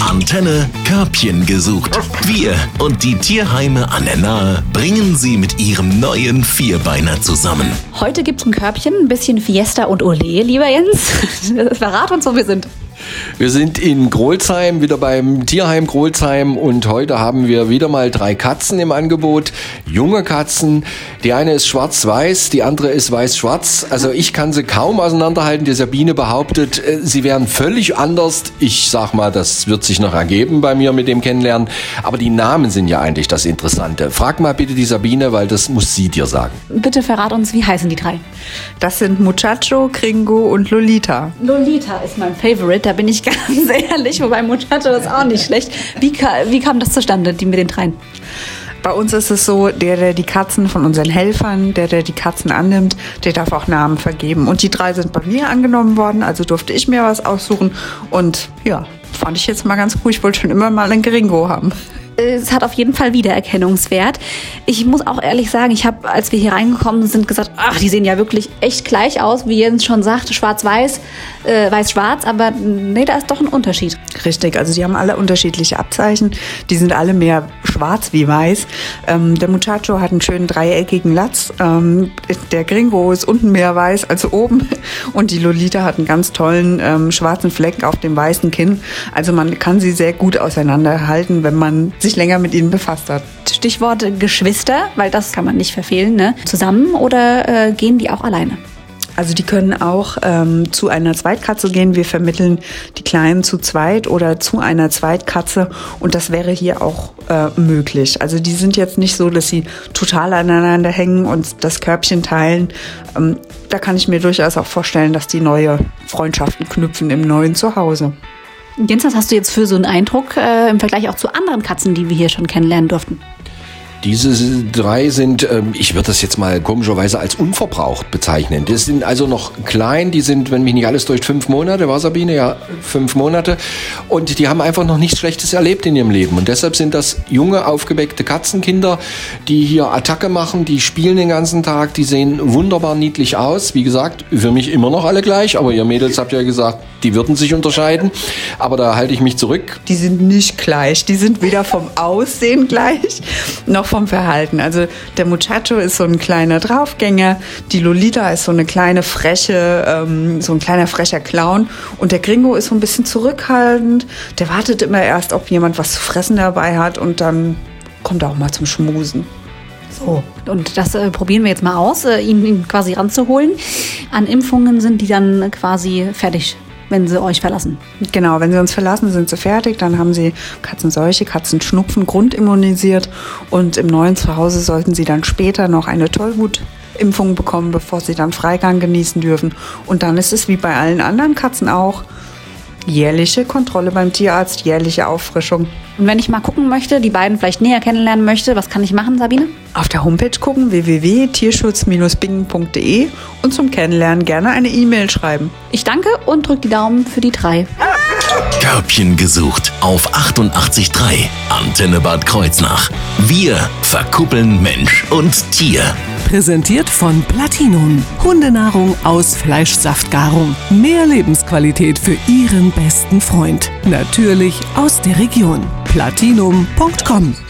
Antenne Körbchen gesucht. Wir und die Tierheime an der Nahe bringen sie mit ihrem neuen Vierbeiner zusammen. Heute gibt's ein Körbchen, ein bisschen Fiesta und Ole, lieber Jens. Verrat uns, wo wir sind. Wir sind in Grolzheim, wieder beim Tierheim Grolzheim und heute haben wir wieder mal drei Katzen im Angebot. Junge Katzen. Die eine ist schwarz-weiß, die andere ist weiß-schwarz. Also ich kann sie kaum auseinanderhalten. Die Sabine behauptet, äh, sie wären völlig anders. Ich sag mal, das wird sich noch ergeben bei mir mit dem Kennenlernen. Aber die Namen sind ja eigentlich das Interessante. Frag mal bitte die Sabine, weil das muss sie dir sagen. Bitte verrat uns, wie heißen die drei? Das sind Muchacho, Kringo und Lolita. Lolita ist mein Favorite, da bin ich ganz ehrlich, wobei Muchacho ist auch nicht schlecht. Wie, wie kam das zustande, die mit den dreien? Bei uns ist es so, der, der die Katzen von unseren Helfern, der, der die Katzen annimmt, der darf auch Namen vergeben. Und die drei sind bei mir angenommen worden, also durfte ich mir was aussuchen. Und ja, fand ich jetzt mal ganz cool. Ich wollte schon immer mal einen Gringo haben es hat auf jeden Fall Wiedererkennungswert. Ich muss auch ehrlich sagen, ich habe, als wir hier reingekommen sind, gesagt, ach, die sehen ja wirklich echt gleich aus, wie Jens schon sagte, schwarz-weiß, äh, weiß-schwarz, aber nee, da ist doch ein Unterschied. Richtig, also die haben alle unterschiedliche Abzeichen. Die sind alle mehr schwarz wie weiß. Ähm, der Muchacho hat einen schönen dreieckigen Latz. Ähm, der Gringo ist unten mehr weiß als oben. Und die Lolita hat einen ganz tollen ähm, schwarzen Fleck auf dem weißen Kinn. Also man kann sie sehr gut auseinanderhalten, wenn man sich länger mit ihnen befasst hat. Stichwort Geschwister, weil das kann man nicht verfehlen, ne? Zusammen oder äh, gehen die auch alleine? Also die können auch ähm, zu einer Zweitkatze gehen. Wir vermitteln die Kleinen zu zweit oder zu einer Zweitkatze und das wäre hier auch äh, möglich. Also die sind jetzt nicht so, dass sie total aneinander hängen und das Körbchen teilen. Ähm, da kann ich mir durchaus auch vorstellen, dass die neue Freundschaften knüpfen im neuen Zuhause. Jens, was hast du jetzt für so einen Eindruck äh, im Vergleich auch zu anderen Katzen, die wir hier schon kennenlernen durften? Diese drei sind, ähm, ich würde das jetzt mal komischerweise als unverbraucht bezeichnen. Die sind also noch klein, die sind, wenn mich nicht alles durch fünf Monate, war Sabine, ja, fünf Monate. Und die haben einfach noch nichts Schlechtes erlebt in ihrem Leben. Und deshalb sind das junge, aufgeweckte Katzenkinder, die hier Attacke machen, die spielen den ganzen Tag, die sehen wunderbar niedlich aus. Wie gesagt, für mich immer noch alle gleich, aber ihr Mädels habt ja gesagt, die würden sich unterscheiden. Aber da halte ich mich zurück. Die sind nicht gleich. Die sind weder vom Aussehen gleich noch vom Verhalten. Also der Muchacho ist so ein kleiner Draufgänger, die Lolita ist so eine kleine freche, ähm, so ein kleiner frecher Clown und der Gringo ist so ein bisschen zurückhaltend. Der wartet immer erst, ob jemand was zu fressen dabei hat und dann kommt er auch mal zum Schmusen. So, und das äh, probieren wir jetzt mal aus, äh, ihn, ihn quasi ranzuholen. An Impfungen sind die dann quasi fertig wenn sie euch verlassen. Genau, wenn sie uns verlassen, sind sie fertig. Dann haben sie Katzenseuche, Katzenschnupfen grundimmunisiert und im neuen Zuhause sollten sie dann später noch eine Tollwutimpfung bekommen, bevor sie dann Freigang genießen dürfen. Und dann ist es wie bei allen anderen Katzen auch jährliche Kontrolle beim Tierarzt, jährliche Auffrischung. Und wenn ich mal gucken möchte, die beiden vielleicht näher kennenlernen möchte, was kann ich machen, Sabine? Auf der Homepage gucken www.tierschutz-bingen.de und zum Kennenlernen gerne eine E-Mail schreiben. Ich danke und drücke die Daumen für die drei. Körbchen gesucht auf 88.3 Antenne Bad Kreuznach. Wir verkuppeln Mensch und Tier. Präsentiert von Platinum. Hundenahrung aus Fleischsaftgarung. Mehr Lebensqualität für Ihren besten Freund. Natürlich aus der Region. Platinum.com